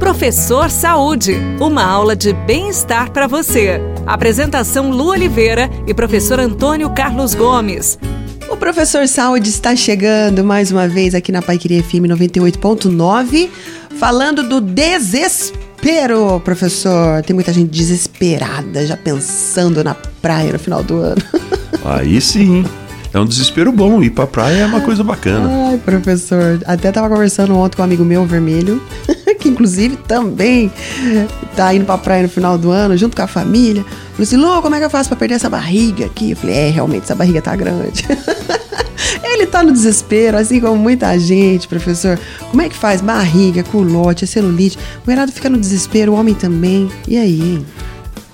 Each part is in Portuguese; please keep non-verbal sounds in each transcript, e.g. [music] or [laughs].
Professor Saúde, uma aula de bem-estar para você. Apresentação Lu Oliveira e professor Antônio Carlos Gomes. O professor Saúde está chegando mais uma vez aqui na Paiqueria FM 98.9, falando do desespero, professor. Tem muita gente desesperada, já pensando na praia no final do ano. [laughs] Aí sim. É um desespero bom. Ir pra praia é uma coisa bacana. Ai, professor. Até tava conversando ontem com um amigo meu, vermelho, [laughs] inclusive também tá indo pra praia no final do ano, junto com a família. Falei assim, Lu, como é que eu faço pra perder essa barriga aqui? Eu falei, é, realmente, essa barriga tá grande. [laughs] Ele tá no desespero, assim como muita gente, professor. Como é que faz? Barriga, culote, celulite. O mulherada fica no desespero, o homem também. E aí, hein?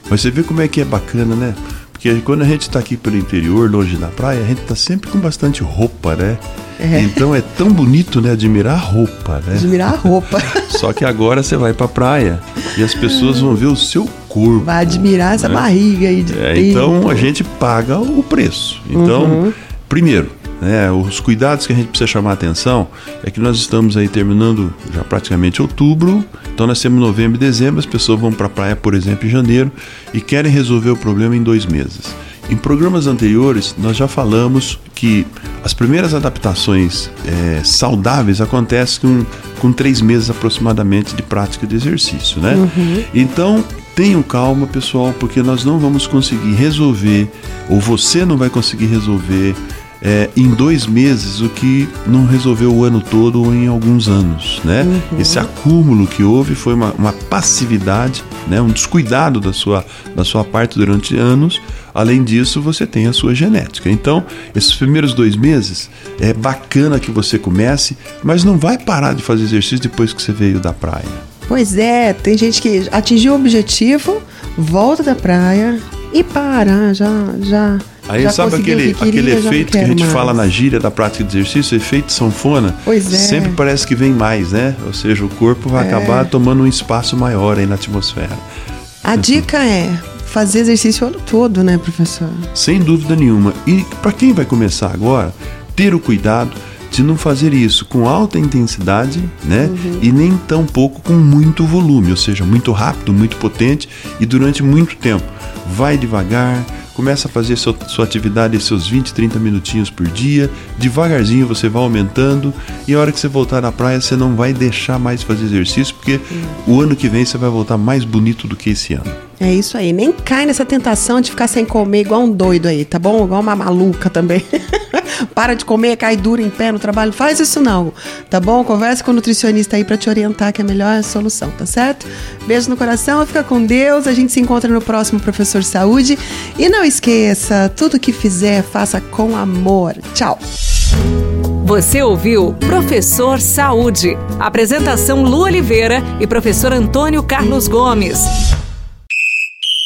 Mas você vê como é que é bacana, né? Porque quando a gente está aqui pelo interior, longe da praia, a gente está sempre com bastante roupa, né? É. Então é tão bonito, né? Admirar a roupa, né? Admirar a roupa. [laughs] Só que agora você vai pra praia e as pessoas vão ver o seu corpo. Vai admirar essa né? barriga aí de é, Então a gente paga o preço. Então, uhum. primeiro, né, os cuidados que a gente precisa chamar a atenção é que nós estamos aí terminando já praticamente outubro, então nós temos novembro e dezembro, as pessoas vão para a praia, por exemplo, em janeiro e querem resolver o problema em dois meses. Em programas anteriores, nós já falamos que as primeiras adaptações é, saudáveis acontecem com, com três meses aproximadamente de prática de exercício, né? Uhum. Então, tenham calma, pessoal, porque nós não vamos conseguir resolver, ou você não vai conseguir resolver é, em dois meses o que não resolveu o ano todo ou em alguns anos, né? Uhum. Esse acúmulo que houve foi uma, uma, passividade, né? Um descuidado da sua, da sua parte durante anos. Além disso, você tem a sua genética. Então, esses primeiros dois meses é bacana que você comece, mas não vai parar de fazer exercício depois que você veio da praia. Pois é, tem gente que atingiu o objetivo, volta da praia e para, já, já Aí já sabe aquele, que queria, aquele efeito que a gente mais. fala na gíria da prática de exercício, efeito sanfona? Pois é. Sempre parece que vem mais, né? Ou seja, o corpo vai é. acabar tomando um espaço maior aí na atmosfera. A dica é fazer exercício o ano todo, né, professor? Sem dúvida nenhuma. E para quem vai começar agora, ter o cuidado de não fazer isso com alta intensidade, né? Uhum. E nem tão pouco com muito volume, ou seja, muito rápido, muito potente e durante muito tempo. Vai devagar, começa a fazer sua, atividade seus 20, 30 minutinhos por dia, devagarzinho você vai aumentando e a hora que você voltar na praia você não vai deixar mais fazer exercício porque uhum. o ano que vem você vai voltar mais bonito do que esse ano. É isso aí, nem cai nessa tentação de ficar sem comer igual um doido aí, tá bom? Igual uma maluca também. [laughs] Para de comer, cai duro em pé no trabalho. Faz isso não, tá bom? Conversa com o nutricionista aí para te orientar que é a melhor solução, tá certo? Beijo no coração, fica com Deus. A gente se encontra no próximo Professor Saúde. E não esqueça, tudo que fizer, faça com amor. Tchau. Você ouviu Professor Saúde. Apresentação Lu Oliveira e professor Antônio Carlos Gomes.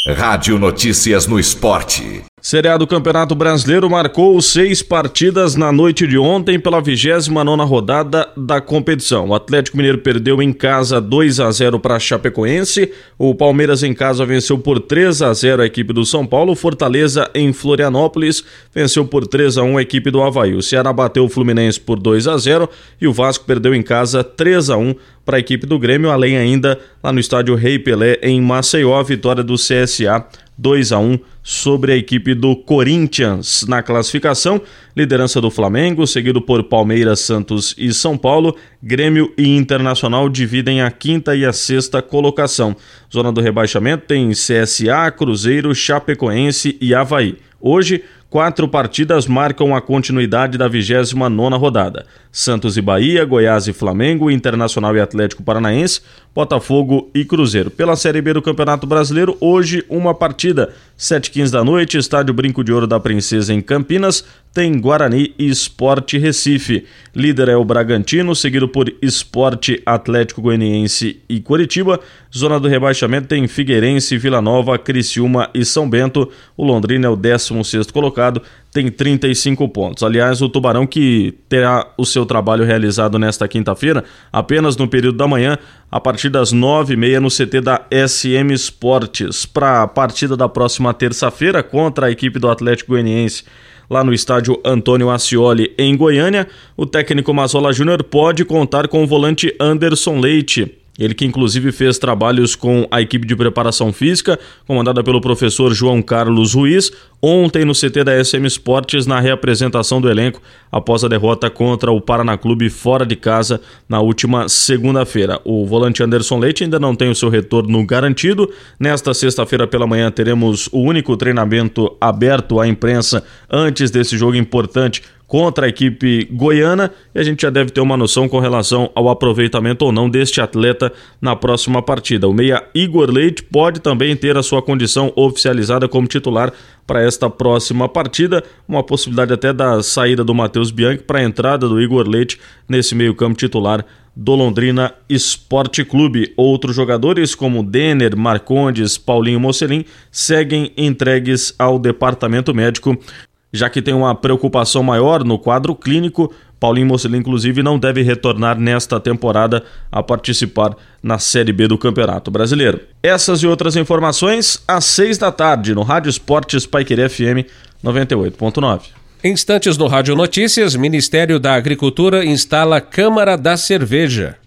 Rádio Notícias no Esporte. Seriado Campeonato Brasileiro marcou seis partidas na noite de ontem pela 29 rodada da competição. O Atlético Mineiro perdeu em casa 2 a 0 para Chapecoense. O Palmeiras em casa venceu por 3 a 0 a equipe do São Paulo. Fortaleza em Florianópolis venceu por 3 a 1 a equipe do Havaí. O Ceará bateu o Fluminense por 2 a 0 e o Vasco perdeu em casa 3 a 1 para a equipe do Grêmio, além ainda lá no estádio Rei Pelé em Maceió, a vitória do CSA 2 a 1 sobre a equipe do Corinthians na classificação. Liderança do Flamengo, seguido por Palmeiras, Santos e São Paulo. Grêmio e Internacional dividem a quinta e a sexta colocação. Zona do rebaixamento tem CSA, Cruzeiro, Chapecoense e Havaí. Hoje, quatro partidas marcam a continuidade da 29ª rodada. Santos e Bahia, Goiás e Flamengo, Internacional e Atlético Paranaense, Botafogo e Cruzeiro. Pela Série B do Campeonato Brasileiro, hoje uma partida. 7h15 da noite, Estádio Brinco de Ouro da Princesa em Campinas, tem Guarani e Esporte Recife. Líder é o Bragantino, seguido por Esporte Atlético Goianiense e Curitiba. Zona do rebaixamento tem Figueirense, Vila Nova, Criciúma e São Bento. O Londrina é o 16º colocado, tem 35 pontos. Aliás, o Tubarão que terá o seu trabalho realizado nesta quinta-feira, apenas no período da manhã, a partir das 9h30 no CT da SM Esportes. Para a partida da próxima terça-feira contra a equipe do Atlético Goianiense lá no estádio Antônio Ascioli, em Goiânia, o técnico Mazola Júnior pode contar com o volante Anderson Leite. Ele que inclusive fez trabalhos com a equipe de preparação física, comandada pelo professor João Carlos Ruiz, ontem no CT da SM Esportes na reapresentação do elenco após a derrota contra o Paraná Clube fora de casa na última segunda-feira. O volante Anderson Leite ainda não tem o seu retorno garantido. Nesta sexta-feira pela manhã teremos o único treinamento aberto à imprensa antes desse jogo importante contra a equipe goiana e a gente já deve ter uma noção com relação ao aproveitamento ou não deste atleta na próxima partida. O meia Igor Leite pode também ter a sua condição oficializada como titular para esta próxima partida, uma possibilidade até da saída do Matheus Bianchi para a entrada do Igor Leite nesse meio-campo titular do Londrina Esporte Clube. Outros jogadores como Denner, Marcondes, Paulinho Mocelin seguem entregues ao departamento médico já que tem uma preocupação maior no quadro clínico. Paulinho Mocelin, inclusive, não deve retornar nesta temporada a participar na Série B do Campeonato Brasileiro. Essas e outras informações às seis da tarde no Rádio Esportes Paiquerê FM 98.9. Instantes no Rádio Notícias, Ministério da Agricultura instala Câmara da Cerveja.